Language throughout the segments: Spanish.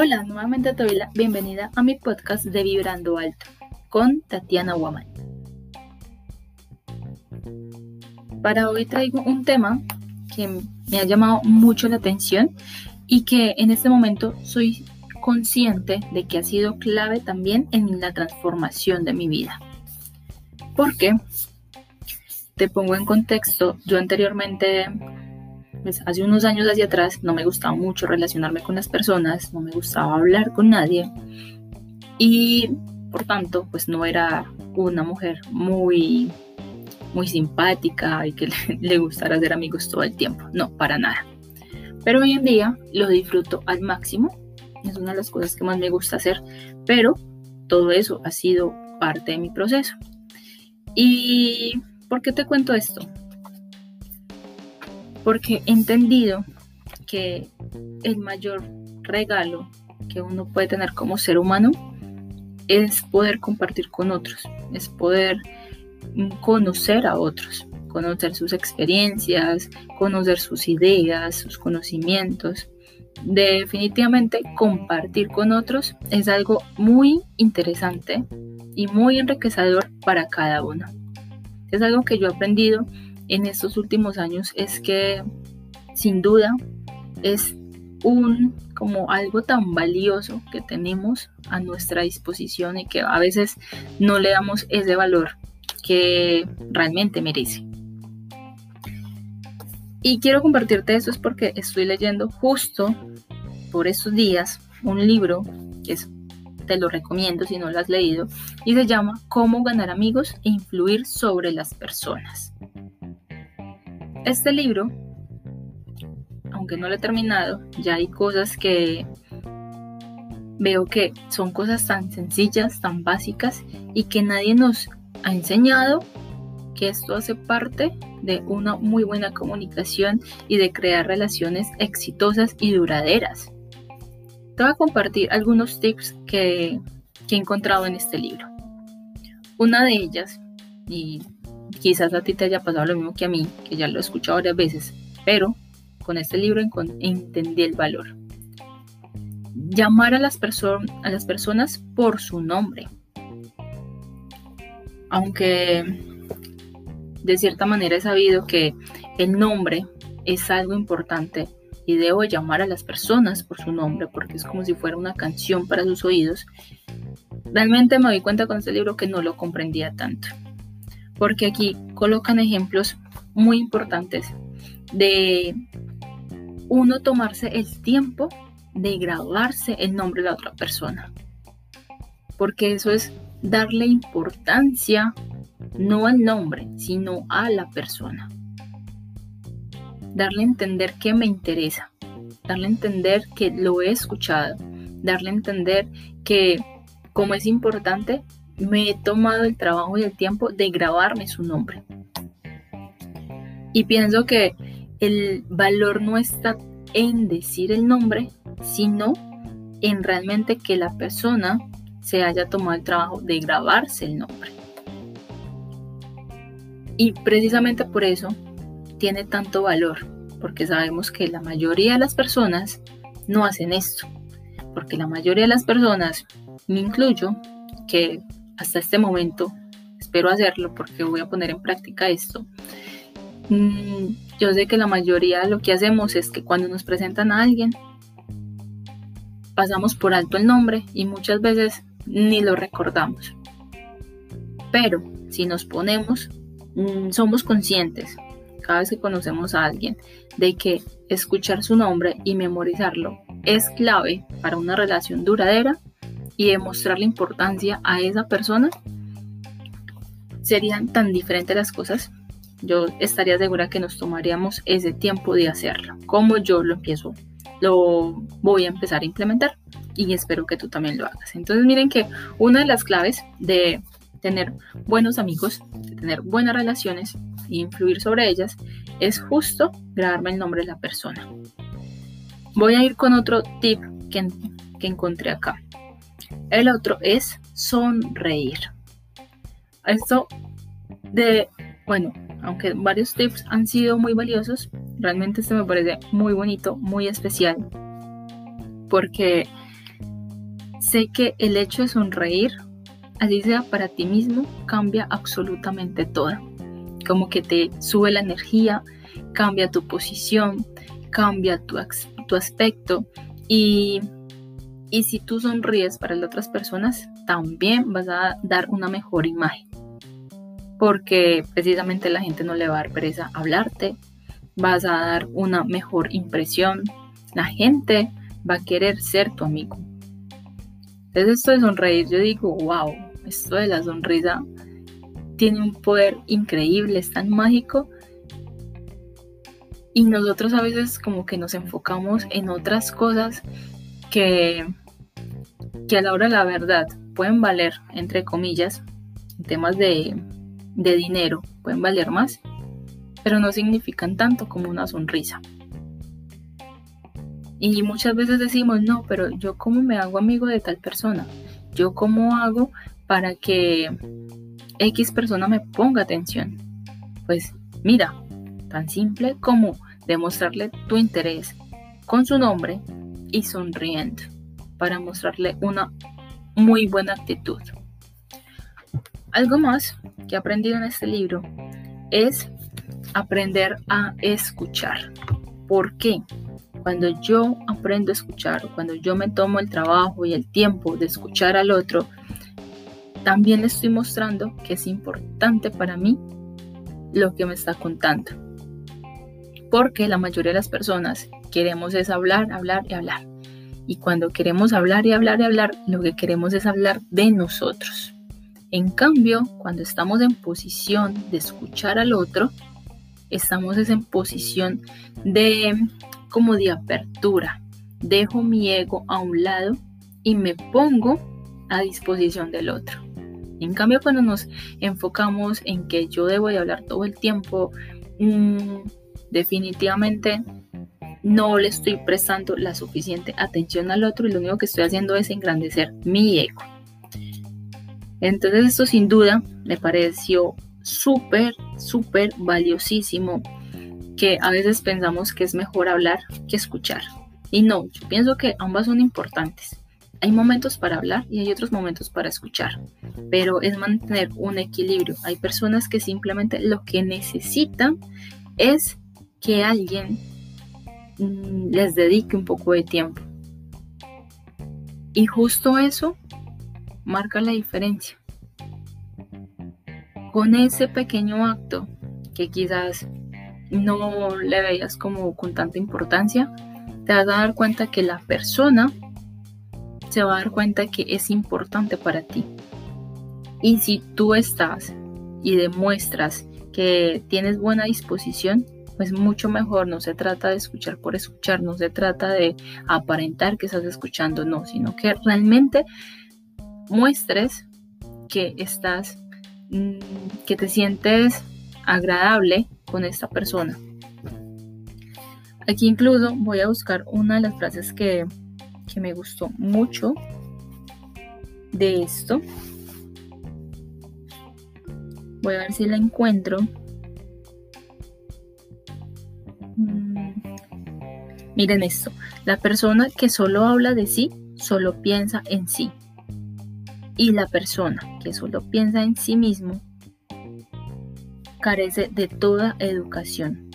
Hola, nuevamente te bienvenida a mi podcast de Vibrando Alto con Tatiana Woman. Para hoy traigo un tema que me ha llamado mucho la atención y que en este momento soy consciente de que ha sido clave también en la transformación de mi vida. ¿Por qué? Te pongo en contexto, yo anteriormente pues, hace unos años hacia atrás no me gustaba mucho relacionarme con las personas, no me gustaba hablar con nadie y por tanto pues no era una mujer muy muy simpática y que le, gustara hacer amigos todo el tiempo, no, para nada. Pero hoy en día lo disfruto al máximo, es una de las cosas que más me gusta hacer, pero todo eso ha sido parte de mi proceso. ¿Y por qué te cuento esto? Porque he entendido que el mayor regalo que uno puede tener como ser humano es poder compartir con otros, es poder conocer a otros, conocer sus experiencias, conocer sus ideas, sus conocimientos. Definitivamente compartir con otros es algo muy interesante y muy enriquecedor para cada uno. Es algo que yo he aprendido en estos últimos años es que sin duda es un como algo tan valioso que tenemos a nuestra disposición y que a veces no le damos ese valor que realmente merece. Y quiero compartirte eso es porque estoy leyendo justo por estos días un libro que te lo recomiendo si no lo has leído y se llama Cómo ganar amigos e influir sobre las personas. Este libro, aunque no lo he terminado, ya hay cosas que veo que son cosas tan sencillas, tan básicas y que nadie nos ha enseñado que esto hace parte de una muy buena comunicación y de crear relaciones exitosas y duraderas. Te voy a compartir algunos tips que, que he encontrado en este libro. Una de ellas, y Quizás a ti te haya pasado lo mismo que a mí, que ya lo he escuchado varias veces, pero con este libro entendí el valor. Llamar a las, a las personas por su nombre. Aunque de cierta manera he sabido que el nombre es algo importante y debo llamar a las personas por su nombre porque es como si fuera una canción para sus oídos, realmente me doy cuenta con este libro que no lo comprendía tanto porque aquí colocan ejemplos muy importantes de uno tomarse el tiempo de grabarse el nombre de la otra persona. Porque eso es darle importancia no al nombre, sino a la persona. Darle a entender que me interesa, darle a entender que lo he escuchado, darle a entender que como es importante, me he tomado el trabajo y el tiempo de grabarme su nombre. Y pienso que el valor no está en decir el nombre, sino en realmente que la persona se haya tomado el trabajo de grabarse el nombre. Y precisamente por eso tiene tanto valor, porque sabemos que la mayoría de las personas no hacen esto, porque la mayoría de las personas, me incluyo, que hasta este momento, espero hacerlo porque voy a poner en práctica esto. Mm, yo sé que la mayoría lo que hacemos es que cuando nos presentan a alguien, pasamos por alto el nombre y muchas veces ni lo recordamos. Pero si nos ponemos, mm, somos conscientes cada vez que conocemos a alguien de que escuchar su nombre y memorizarlo es clave para una relación duradera y demostrar la importancia a esa persona, serían tan diferentes las cosas. Yo estaría segura que nos tomaríamos ese tiempo de hacerlo, como yo lo empiezo, lo voy a empezar a implementar y espero que tú también lo hagas. Entonces miren que una de las claves de tener buenos amigos, de tener buenas relaciones e influir sobre ellas es justo grabarme el nombre de la persona. Voy a ir con otro tip que, que encontré acá. El otro es sonreír. Esto de, bueno, aunque varios tips han sido muy valiosos, realmente este me parece muy bonito, muy especial, porque sé que el hecho de sonreír, así sea para ti mismo, cambia absolutamente todo. Como que te sube la energía, cambia tu posición, cambia tu, tu aspecto y, y si tú sonríes para las otras personas, también vas a dar una mejor imagen. Porque precisamente la gente no le va a dar pereza hablarte, vas a dar una mejor impresión, la gente va a querer ser tu amigo. Entonces esto de sonreír, yo digo, wow, esto de la sonrisa tiene un poder increíble, es tan mágico. Y nosotros a veces como que nos enfocamos en otras cosas que, que a la hora de la verdad pueden valer, entre comillas, en temas de, de dinero, pueden valer más, pero no significan tanto como una sonrisa. Y muchas veces decimos, no, pero yo cómo me hago amigo de tal persona, yo cómo hago para que X persona me ponga atención. Pues mira, tan simple como demostrarle tu interés con su nombre y sonriendo para mostrarle una muy buena actitud. Algo más que he aprendido en este libro es aprender a escuchar. ¿Por qué? Cuando yo aprendo a escuchar, cuando yo me tomo el trabajo y el tiempo de escuchar al otro, también le estoy mostrando que es importante para mí lo que me está contando. Porque la mayoría de las personas queremos es hablar, hablar y hablar. Y cuando queremos hablar y hablar y hablar, lo que queremos es hablar de nosotros. En cambio, cuando estamos en posición de escuchar al otro, estamos en posición de como de apertura. Dejo mi ego a un lado y me pongo a disposición del otro. En cambio, cuando nos enfocamos en que yo debo de hablar todo el tiempo, mm, definitivamente no le estoy prestando la suficiente atención al otro y lo único que estoy haciendo es engrandecer mi ego. Entonces esto sin duda me pareció súper, súper valiosísimo que a veces pensamos que es mejor hablar que escuchar. Y no, yo pienso que ambas son importantes. Hay momentos para hablar y hay otros momentos para escuchar, pero es mantener un equilibrio. Hay personas que simplemente lo que necesitan es que alguien les dedique un poco de tiempo. Y justo eso marca la diferencia. Con ese pequeño acto que quizás no le veías como con tanta importancia, te vas a dar cuenta que la persona se va a dar cuenta que es importante para ti. Y si tú estás y demuestras que tienes buena disposición, pues mucho mejor. No se trata de escuchar por escuchar, no se trata de aparentar que estás escuchando, no, sino que realmente muestres que estás, mm, que te sientes agradable con esta persona. Aquí incluso voy a buscar una de las frases que, que me gustó mucho de esto. Voy a ver si la encuentro. Mm, miren esto, la persona que solo habla de sí, solo piensa en sí. Y la persona que solo piensa en sí mismo, carece de toda educación.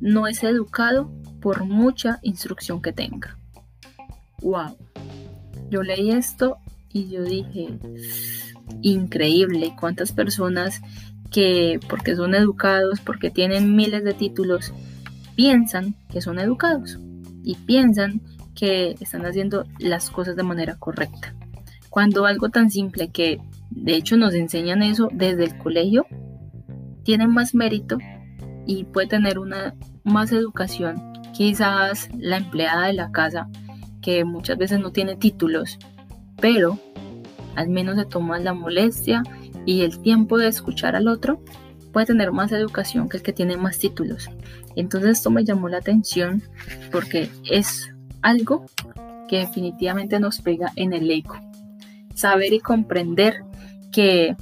No es educado por mucha instrucción que tenga. ¡Wow! Yo leí esto y yo dije, increíble, cuántas personas que porque son educados, porque tienen miles de títulos, piensan que son educados y piensan que están haciendo las cosas de manera correcta. Cuando algo tan simple que de hecho nos enseñan eso desde el colegio, tiene más mérito y puede tener una más educación. Quizás la empleada de la casa, que muchas veces no tiene títulos, pero al menos se toma la molestia y el tiempo de escuchar al otro, puede tener más educación que el que tiene más títulos. Entonces esto me llamó la atención porque es algo que definitivamente nos pega en el ego. Saber y comprender que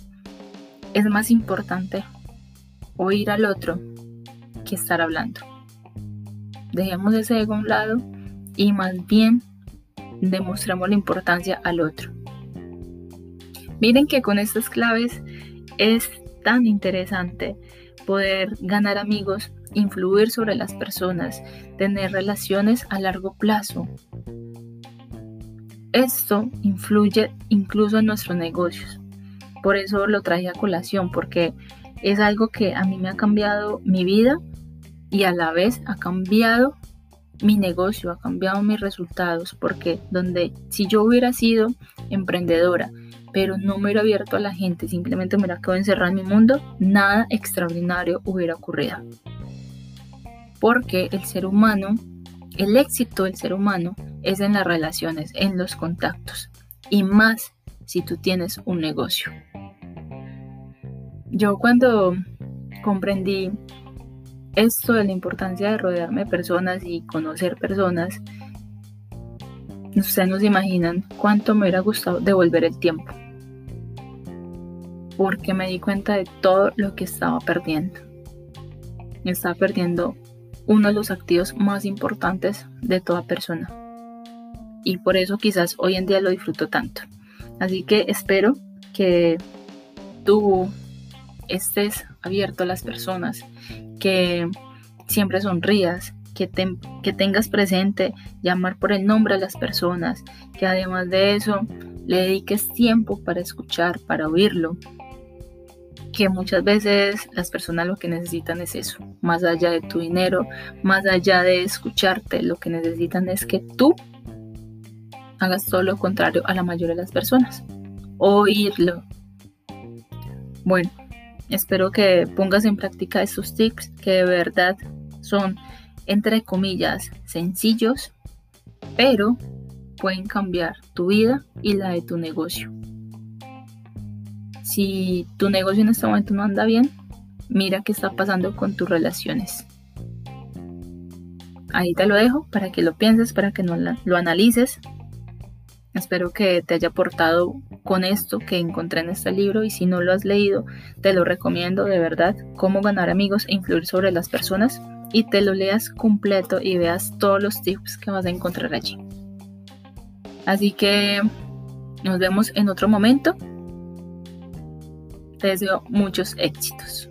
es más importante oír al otro que estar hablando. Dejemos ese ego a un lado y más bien demostramos la importancia al otro. Miren que con estas claves es tan interesante poder ganar amigos, influir sobre las personas, tener relaciones a largo plazo. Esto influye incluso en nuestros negocios. Por eso lo traje a colación, porque es algo que a mí me ha cambiado mi vida y a la vez ha cambiado mi negocio, ha cambiado mis resultados, porque donde si yo hubiera sido emprendedora, pero no me hubiera abierto a la gente, simplemente me hubiera quedado encerrada en mi mundo, nada extraordinario hubiera ocurrido. Porque el ser humano, el éxito del ser humano es en las relaciones, en los contactos, y más si tú tienes un negocio. Yo cuando comprendí esto de la importancia de rodearme de personas y conocer personas, ustedes no se imaginan cuánto me hubiera gustado devolver el tiempo. Porque me di cuenta de todo lo que estaba perdiendo. Estaba perdiendo uno de los activos más importantes de toda persona. Y por eso quizás hoy en día lo disfruto tanto. Así que espero que tú estés abierto a las personas, que siempre sonrías, que, tengas presente llamar por el nombre a las personas, que además de eso le dediques tiempo para escuchar, para oírlo, que muchas veces las personas lo que necesitan es eso, más allá de tu dinero, más allá de escucharte, lo que necesitan es que tú hagas todo lo contrario a la mayoría de las personas, oírlo. Bueno, Espero que pongas en práctica estos tips que de verdad son, entre comillas, sencillos, pero pueden cambiar tu vida y la de tu negocio. Si tu negocio en este momento no anda bien, mira qué está pasando con tus relaciones. Ahí te lo dejo para que lo pienses, para que no lo analices. Espero que te haya aportado con esto que encontré en este libro y si no lo has leído, te lo recomiendo de verdad, cómo ganar amigos e influir sobre las personas y te lo leas completo y veas todos los tips que vas a encontrar allí. Así que nos vemos en otro momento. Te deseo muchos éxitos.